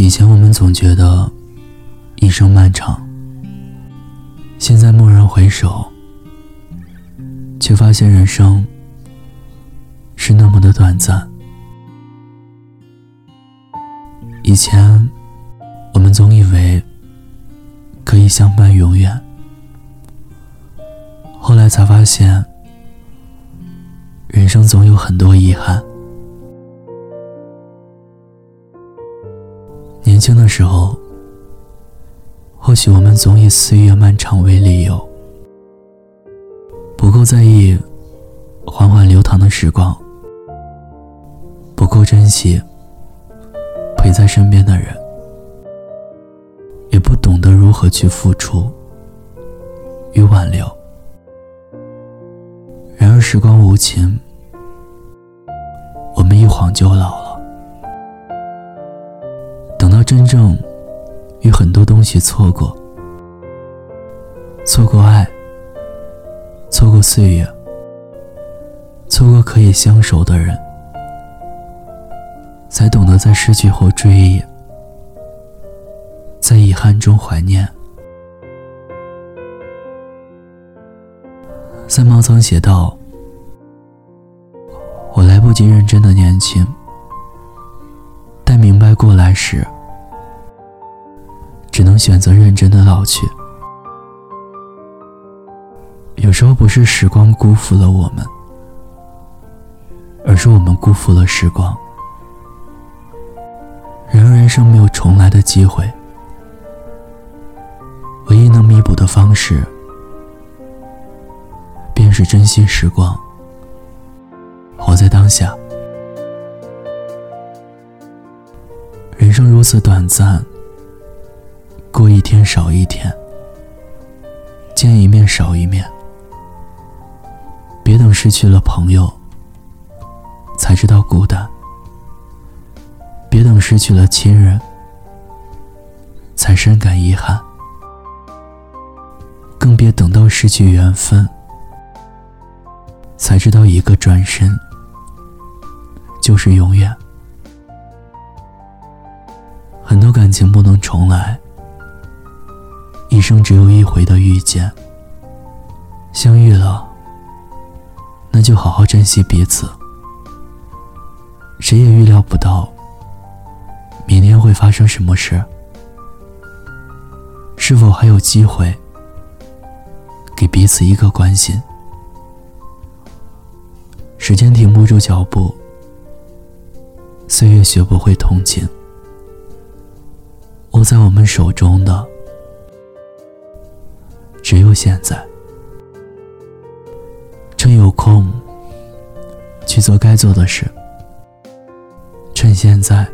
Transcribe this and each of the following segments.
以前我们总觉得一生漫长，现在蓦然回首，却发现人生是那么的短暂。以前我们总以为可以相伴永远，后来才发现，人生总有很多遗憾。年轻的时候，或许我们总以岁月漫长为理由，不够在意缓缓流淌的时光，不够珍惜陪在身边的人，也不懂得如何去付出与挽留。然而时光无情，我们一晃就老。真正与很多东西错过，错过爱，错过岁月，错过可以相守的人，才懂得在失去后追忆，在遗憾中怀念。三毛曾写道：“我来不及认真的年轻，待明白过来时。”只能选择认真的老去。有时候不是时光辜负了我们，而是我们辜负了时光。然而人生没有重来的机会，唯一能弥补的方式，便是珍惜时光，活在当下。人生如此短暂。过一天少一天，见一面少一面。别等失去了朋友，才知道孤单；别等失去了亲人，才深感遗憾；更别等到失去缘分，才知道一个转身就是永远。很多感情不能重来。一生只有一回的遇见，相遇了，那就好好珍惜彼此。谁也预料不到，明天会发生什么事，是否还有机会给彼此一个关心？时间停不住脚步，岁月学不会同情，握在我们手中的。只有现在，趁有空去做该做的事。趁现在，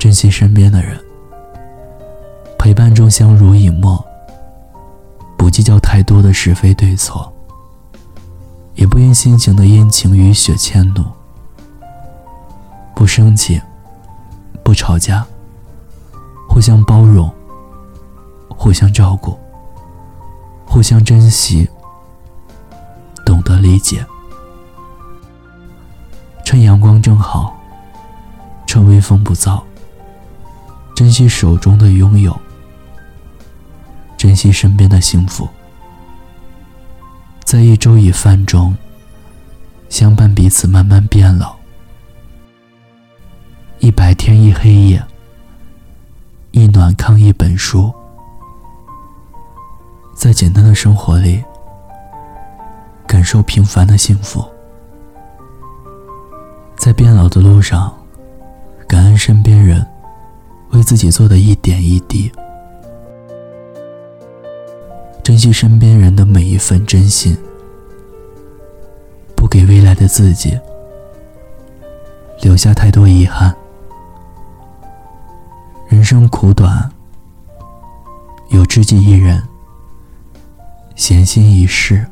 珍惜身边的人，陪伴中相濡以沫，不计较太多的是非对错，也不因心情的阴晴雨雪迁怒，不生气，不吵架，互相包容，互相照顾。互相珍惜，懂得理解，趁阳光正好，趁微风不燥，珍惜手中的拥有，珍惜身边的幸福，在一粥一饭中相伴彼此，慢慢变老。一白天，一黑夜，一暖炕，一本书。在简单的生活里，感受平凡的幸福；在变老的路上，感恩身边人为自己做的一点一滴；珍惜身边人的每一份真心，不给未来的自己留下太多遗憾。人生苦短，有知己一人。闲心一世，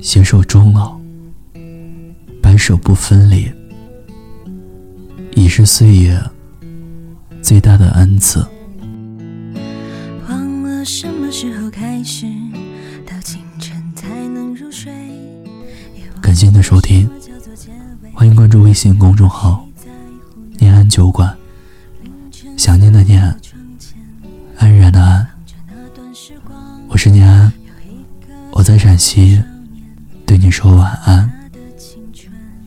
携手终老，白首不分离，已是岁月最大的恩赐。忘了什么时候开始，到清晨才能入睡。感谢您的收听，欢迎关注微信公众号“念安酒馆”，想念的念，安然的安。我是念安，我在陕西，对你说晚安，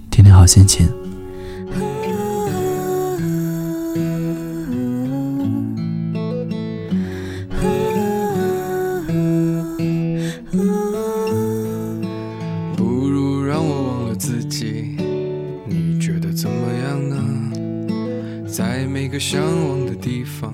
天天好心情。不如让我忘了自己，你觉得怎么样呢？在每个向往的地方，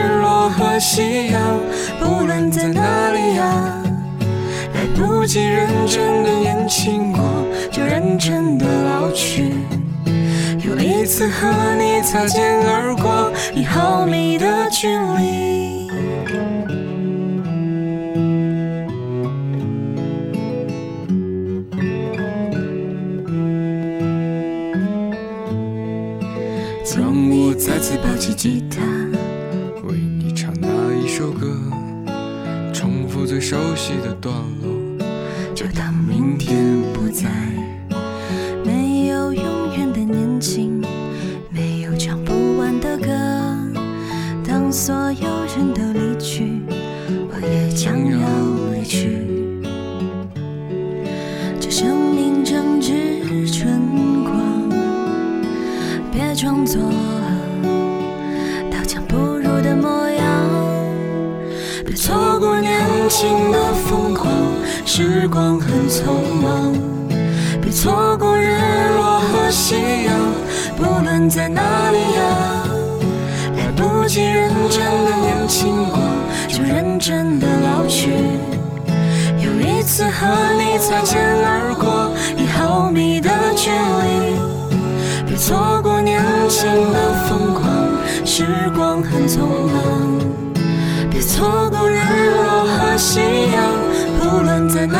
和夕阳，不论在哪里呀，来不及认真的年轻过，就认真的老去。又一次和你擦肩而过，一毫米的距离。让我再次抱起吉他，重复最熟悉的段落，就当明天不在。没有永远的年轻，时光很匆忙。别错过日落和夕阳，不论在哪里呀，来不及认真的年轻过，就认真的老去。又一次和你擦肩而过，一毫米的距离。别错过年轻的疯狂，时光很匆忙。别错过日落和夕阳，不论在哪，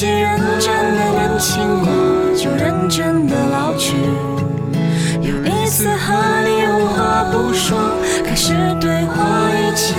己认真的年轻过，就认真的老去。有一次和你无话不说，开始对话以前。